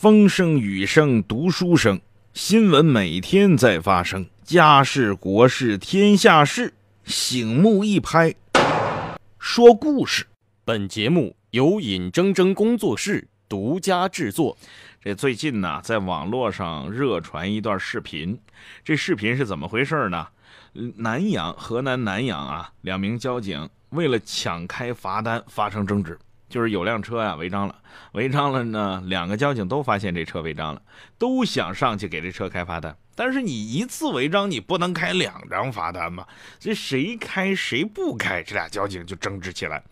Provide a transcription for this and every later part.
风声雨声读书声，新闻每天在发生，家事国事天下事，醒目一拍，说故事。本节目由尹铮铮工作室独家制作。这最近呢，在网络上热传一段视频，这视频是怎么回事呢？南阳，河南南阳啊，两名交警为了抢开罚单发生争执。就是有辆车呀违章了，违章了呢，两个交警都发现这车违章了，都想上去给这车开罚单。但是你一次违章，你不能开两张罚单吗？这谁开谁不开？这俩交警就争执起来，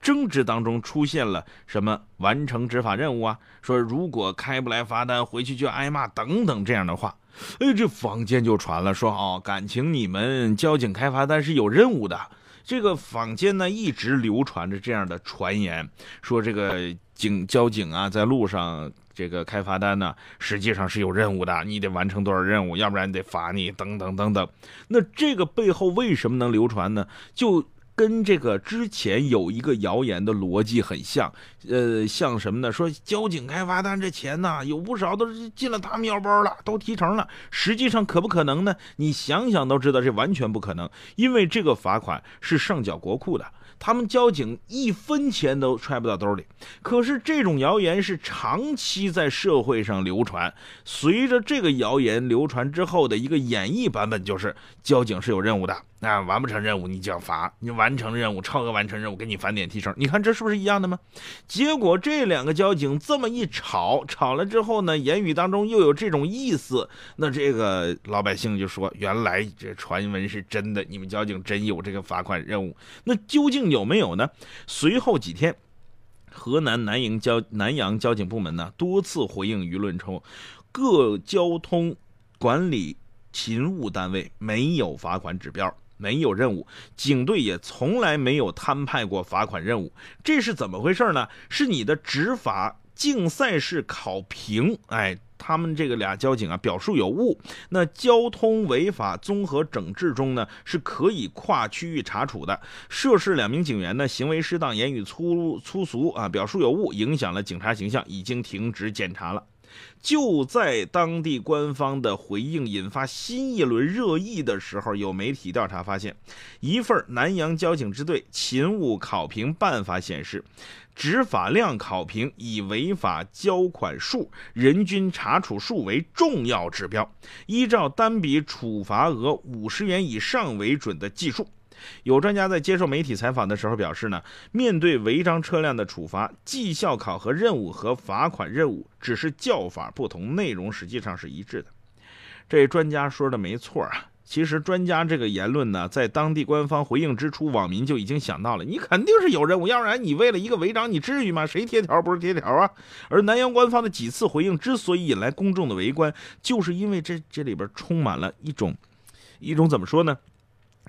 争执当中出现了什么完成执法任务啊？说如果开不来罚单，回去就挨骂等等这样的话。哎，这坊间就传了说哦，感情你们交警开罚单是有任务的。这个坊间呢一直流传着这样的传言，说这个警交警啊在路上这个开罚单呢，实际上是有任务的，你得完成多少任务，要不然你得罚你等等等等。那这个背后为什么能流传呢？就。跟这个之前有一个谣言的逻辑很像，呃，像什么呢？说交警开罚单这钱呢，有不少都是进了他们腰包了，都提成了。实际上可不可能呢？你想想都知道，这完全不可能，因为这个罚款是上缴国库的。他们交警一分钱都揣不到兜里，可是这种谣言是长期在社会上流传。随着这个谣言流传之后的一个演绎版本，就是交警是有任务的，那完不成任务你就要罚，你完成任务超额完成任务给你返点提成。你看这是不是一样的吗？结果这两个交警这么一吵，吵了之后呢，言语当中又有这种意思，那这个老百姓就说原来这传闻是真的，你们交警真有这个罚款任务，那究竟？有没有呢？随后几天，河南南营交南阳交警部门呢多次回应舆论称，各交通管理勤务单位没有罚款指标，没有任务，警队也从来没有摊派过罚款任务。这是怎么回事呢？是你的执法竞赛式考评，哎。他们这个俩交警啊，表述有误。那交通违法综合整治中呢，是可以跨区域查处的。涉事两名警员呢，行为失当，言语粗粗俗啊，表述有误，影响了警察形象，已经停职检查了。就在当地官方的回应引发新一轮热议的时候，有媒体调查发现，一份南阳交警支队勤务考评办法显示，执法量考评以违法交款数、人均查处数为重要指标，依照单笔处罚额五十元以上为准的计数。有专家在接受媒体采访的时候表示呢，面对违章车辆的处罚，绩效考核任务和罚款任务只是叫法不同，内容实际上是一致的。这专家说的没错啊。其实专家这个言论呢，在当地官方回应之初，网民就已经想到了，你肯定是有任务，要不然你为了一个违章，你至于吗？谁贴条不是贴条啊？而南阳官方的几次回应之所以引来公众的围观，就是因为这这里边充满了一种一种怎么说呢？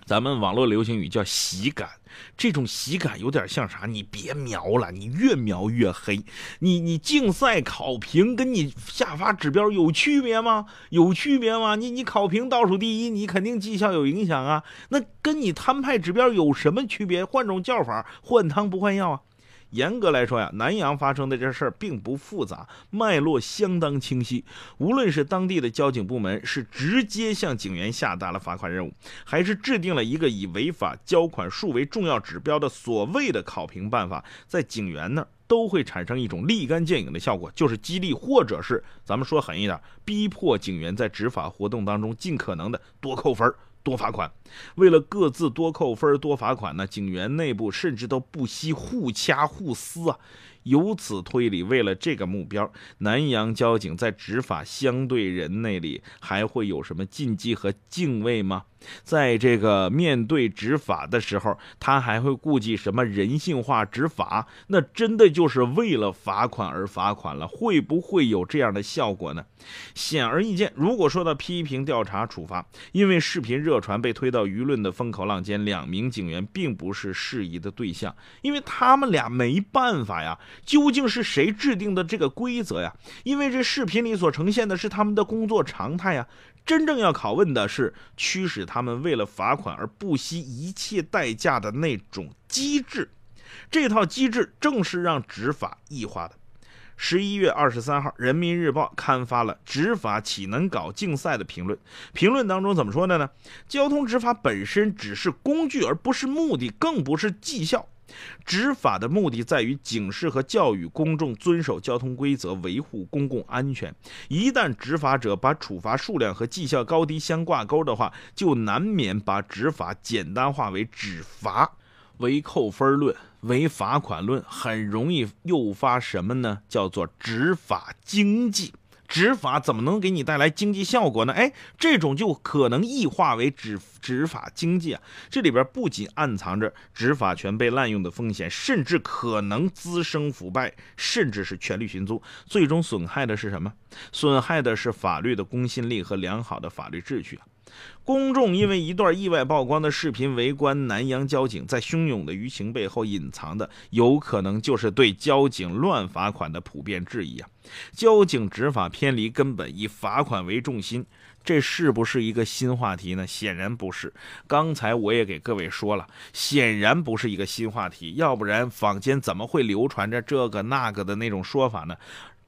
咱们网络流行语叫喜感，这种喜感有点像啥？你别瞄了，你越瞄越黑。你你竞赛考评跟你下发指标有区别吗？有区别吗？你你考评倒数第一，你肯定绩效有影响啊。那跟你摊派指标有什么区别？换种叫法，换汤不换药啊。严格来说呀，南阳发生的这事儿并不复杂，脉络相当清晰。无论是当地的交警部门是直接向警员下达了罚款任务，还是制定了一个以违法交款数为重要指标的所谓的考评办法，在警员那儿都会产生一种立竿见影的效果，就是激励或者是咱们说狠一点，逼迫警员在执法活动当中尽可能的多扣分。多罚款，为了各自多扣分、多罚款呢，警员内部甚至都不惜互掐互撕啊。由此推理，为了这个目标，南阳交警在执法相对人那里还会有什么禁忌和敬畏吗？在这个面对执法的时候，他还会顾及什么人性化执法？那真的就是为了罚款而罚款了？会不会有这样的效果呢？显而易见，如果说到批评、调查、处罚，因为视频热传被推到舆论的风口浪尖，两名警员并不是适宜的对象，因为他们俩没办法呀。究竟是谁制定的这个规则呀？因为这视频里所呈现的是他们的工作常态呀。真正要拷问的是驱使他们为了罚款而不惜一切代价的那种机制。这套机制正是让执法异化的。十一月二十三号，《人民日报》刊发了“执法岂能搞竞赛”的评论。评论当中怎么说的呢？交通执法本身只是工具，而不是目的，更不是绩效。执法的目的在于警示和教育公众遵守交通规则，维护公共安全。一旦执法者把处罚数量和绩效高低相挂钩的话，就难免把执法简单化为只罚。为扣分论，为罚款论，很容易诱发什么呢？叫做执法经济。执法怎么能给你带来经济效果呢？哎，这种就可能异化为执执法经济啊。这里边不仅暗藏着执法权被滥用的风险，甚至可能滋生腐败，甚至是权力寻租。最终损害的是什么？损害的是法律的公信力和良好的法律秩序啊。公众因为一段意外曝光的视频围观南阳交警，在汹涌的舆情背后隐藏的，有可能就是对交警乱罚款的普遍质疑啊！交警执法偏离根本，以罚款为重心，这是不是一个新话题呢？显然不是。刚才我也给各位说了，显然不是一个新话题，要不然坊间怎么会流传着这个那个的那种说法呢？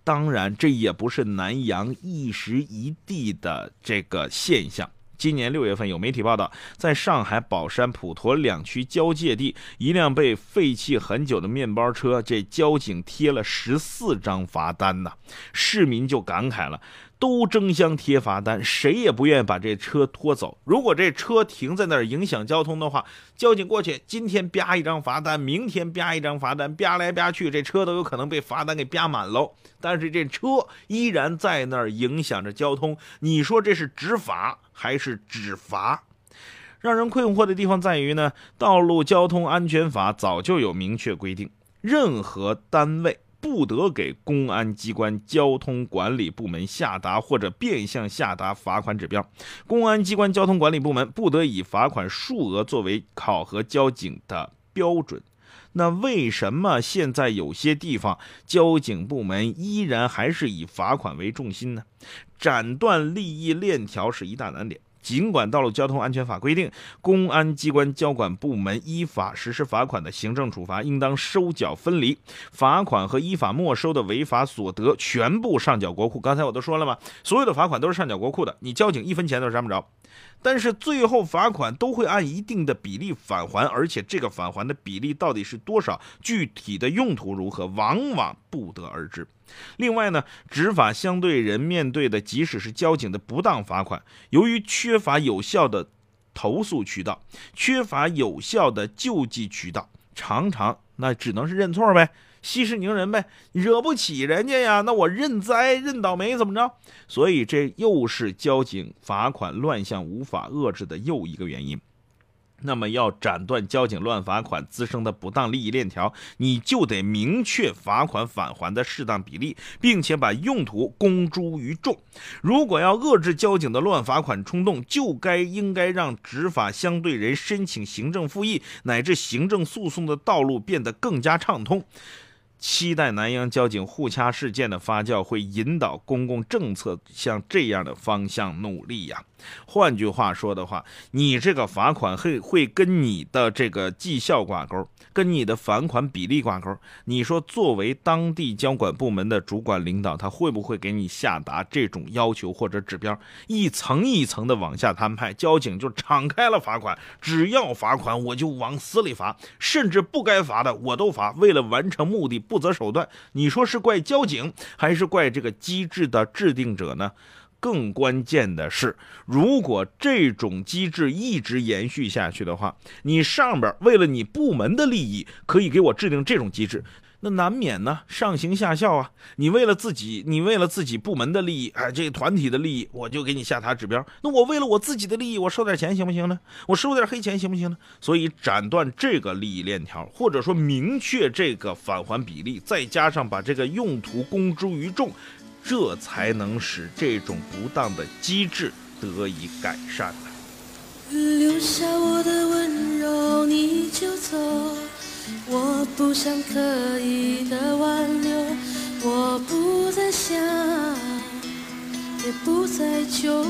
当然，这也不是南阳一时一地的这个现象。今年六月份，有媒体报道，在上海宝山普陀两区交界地，一辆被废弃很久的面包车，这交警贴了十四张罚单呐，市民就感慨了。都争相贴罚单，谁也不愿意把这车拖走。如果这车停在那儿影响交通的话，交警过去，今天啪一张罚单，明天啪一张罚单，啪来啪去，这车都有可能被罚单给啪满喽。但是这车依然在那儿影响着交通，你说这是执法还是只罚？让人困惑的地方在于呢，《道路交通安全法》早就有明确规定，任何单位。不得给公安机关交通管理部门下达或者变相下达罚款指标。公安机关交通管理部门不得以罚款数额作为考核交警的标准。那为什么现在有些地方交警部门依然还是以罚款为重心呢？斩断利益链条是一大难点。尽管《道路交通安全法》规定，公安机关交管部门依法实施罚款的行政处罚应当收缴分离，罚款和依法没收的违法所得全部上缴国库。刚才我都说了嘛，所有的罚款都是上缴国库的，你交警一分钱都沾不着。但是最后罚款都会按一定的比例返还，而且这个返还的比例到底是多少，具体的用途如何，往往不得而知。另外呢，执法相对人面对的，即使是交警的不当罚款，由于缺乏有效的投诉渠道，缺乏有效的救济渠道，常常那只能是认错呗。息事宁人呗，惹不起人家呀，那我认栽认倒霉怎么着？所以这又是交警罚款乱象无法遏制的又一个原因。那么要斩断交警乱罚款滋生的不当利益链条，你就得明确罚款返还的适当比例，并且把用途公诸于众。如果要遏制交警的乱罚款冲动，就该应该让执法相对人申请行政复议乃至行政诉讼的道路变得更加畅通。期待南阳交警互掐事件的发酵会引导公共政策向这样的方向努力呀。换句话说的话，你这个罚款会会跟你的这个绩效挂钩，跟你的返款比例挂钩。你说，作为当地交管部门的主管领导，他会不会给你下达这种要求或者指标？一层一层的往下摊派，交警就敞开了罚款，只要罚款我就往死里罚，甚至不该罚的我都罚。为了完成目的。不择手段，你说是怪交警，还是怪这个机制的制定者呢？更关键的是，如果这种机制一直延续下去的话，你上边为了你部门的利益，可以给我制定这种机制。那难免呢，上行下效啊！你为了自己，你为了自己部门的利益，哎，这个团体的利益，我就给你下达指标。那我为了我自己的利益，我收点钱行不行呢？我收点黑钱行不行呢？所以斩断这个利益链条，或者说明确这个返还比例，再加上把这个用途公诸于众，这才能使这种不当的机制得以改善呢。留下我的温柔，你就走。我不想刻意的挽留，我不再想，也不再求。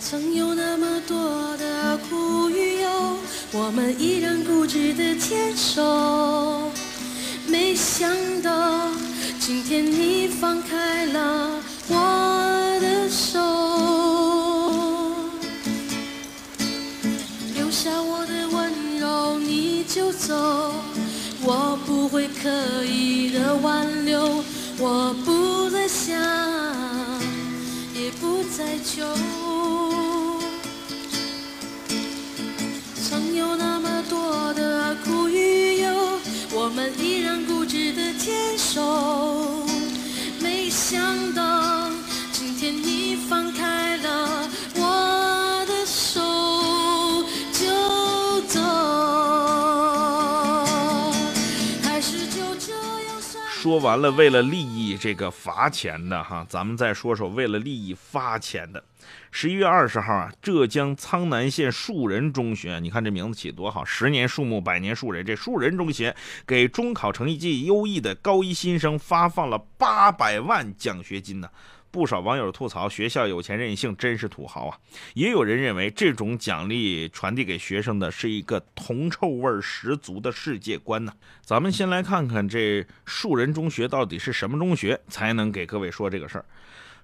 曾有那么多的苦与忧，我们依然固执的坚守。想到今天你放开了我不再想，也不再求。曾有那么多的苦与忧，我们依然固执的坚守。没想到说完了为了利益这个罚钱的哈，咱们再说说为了利益发钱的。十一月二十号啊，浙江苍南县树人中学，你看这名字起多好，十年树木，百年树人。这树人中学给中考成绩优异的高一新生发放了八百万奖学金呢。不少网友吐槽学校有钱任性，真是土豪啊！也有人认为这种奖励传递给学生的是一个铜臭味十足的世界观呢。咱们先来看看这树人中学到底是什么中学，才能给各位说这个事儿。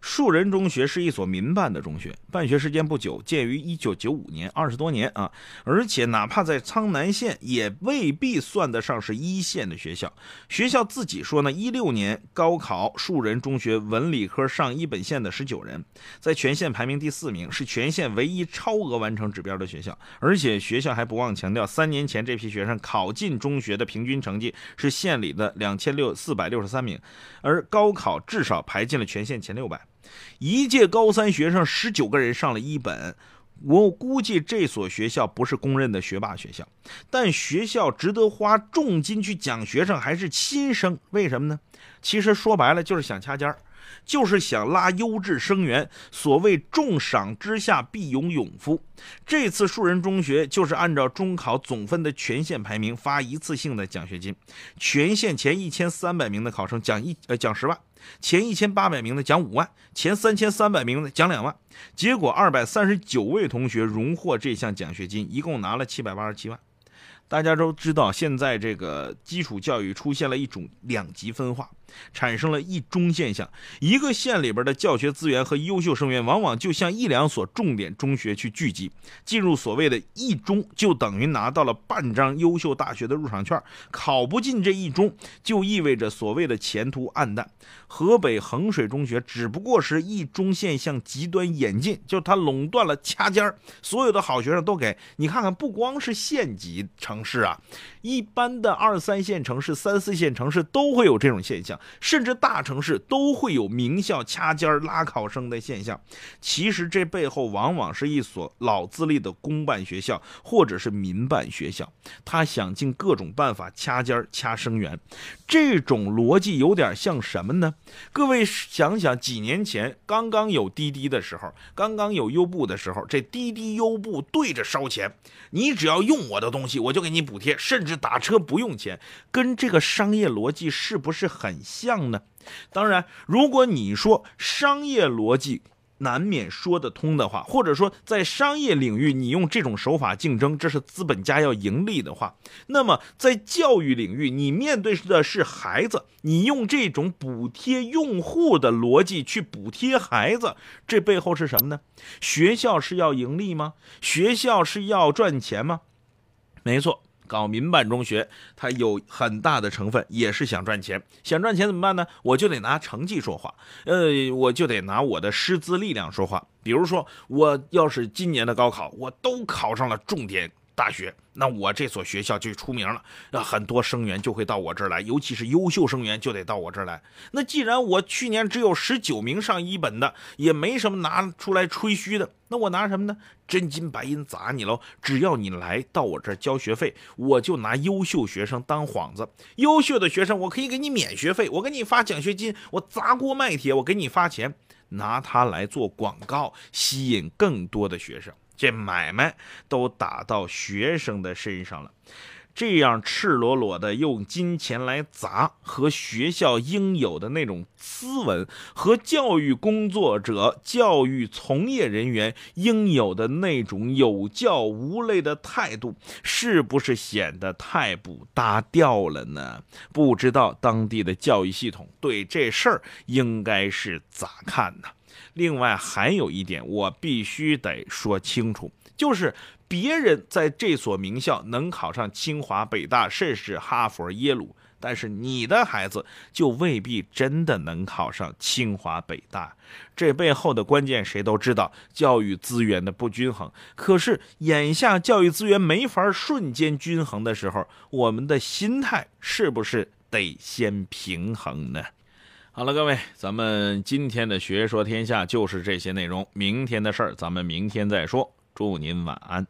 树人中学是一所民办的中学，办学时间不久，建于1995年，二十多年啊！而且哪怕在苍南县，也未必算得上是一线的学校。学校自己说呢，16年高考树人中学文理科上一本线的19人，在全县排名第四名，是全县唯一超额完成指标的学校。而且学校还不忘强调，三年前这批学生考进中学的平均成绩是县里的两千六四百六十三名，而高考至少排进了全县前六百。一届高三学生十九个人上了一本，我估计这所学校不是公认的学霸学校，但学校值得花重金去讲学生还是新生，为什么呢？其实说白了就是想掐尖儿。就是想拉优质生源，所谓重赏之下必有勇夫。这次树人中学就是按照中考总分的全县排名发一次性的奖学金，全县前一千三百名的考生奖一呃奖十万，前一千八百名的奖五万，前三千三百名的奖两万。结果二百三十九位同学荣获这项奖学金，一共拿了七百八十七万。大家都知道，现在这个基础教育出现了一种两极分化。产生了一中现象，一个县里边的教学资源和优秀生源，往往就像一两所重点中学去聚集，进入所谓的一中，就等于拿到了半张优秀大学的入场券，考不进这一中，就意味着所谓的前途暗淡。河北衡水中学只不过是一中现象极端演进，就它垄断了掐尖儿，所有的好学生都给你看看，不光是县级城市啊，一般的二三线城市、三四线城市都会有这种现象。甚至大城市都会有名校掐尖儿拉考生的现象，其实这背后往往是一所老资历的公办学校或者是民办学校，他想尽各种办法掐尖儿掐生源。这种逻辑有点像什么呢？各位想想，几年前刚刚有滴滴的时候，刚刚有优步的时候，这滴滴优步对着烧钱，你只要用我的东西，我就给你补贴，甚至打车不用钱，跟这个商业逻辑是不是很像呢？当然，如果你说商业逻辑，难免说得通的话，或者说在商业领域你用这种手法竞争，这是资本家要盈利的话，那么在教育领域，你面对的是孩子，你用这种补贴用户的逻辑去补贴孩子，这背后是什么呢？学校是要盈利吗？学校是要赚钱吗？没错。搞民办中学，它有很大的成分，也是想赚钱。想赚钱怎么办呢？我就得拿成绩说话，呃，我就得拿我的师资力量说话。比如说，我要是今年的高考，我都考上了重点。大学，那我这所学校就出名了，那很多生源就会到我这儿来，尤其是优秀生源就得到我这儿来。那既然我去年只有十九名上一本的，也没什么拿出来吹嘘的，那我拿什么呢？真金白银砸你喽！只要你来到我这儿交学费，我就拿优秀学生当幌子。优秀的学生，我可以给你免学费，我给你发奖学金，我砸锅卖铁，我给你发钱，拿它来做广告，吸引更多的学生。这买卖都打到学生的身上了，这样赤裸裸的用金钱来砸，和学校应有的那种斯文，和教育工作者、教育从业人员应有的那种有教无类的态度，是不是显得太不搭调了呢？不知道当地的教育系统对这事儿应该是咋看呢？另外还有一点，我必须得说清楚，就是别人在这所名校能考上清华、北大，甚至哈佛、耶鲁，但是你的孩子就未必真的能考上清华、北大。这背后的关键谁都知道，教育资源的不均衡。可是眼下教育资源没法瞬间均衡的时候，我们的心态是不是得先平衡呢？好了，各位，咱们今天的学说天下就是这些内容。明天的事儿，咱们明天再说。祝您晚安。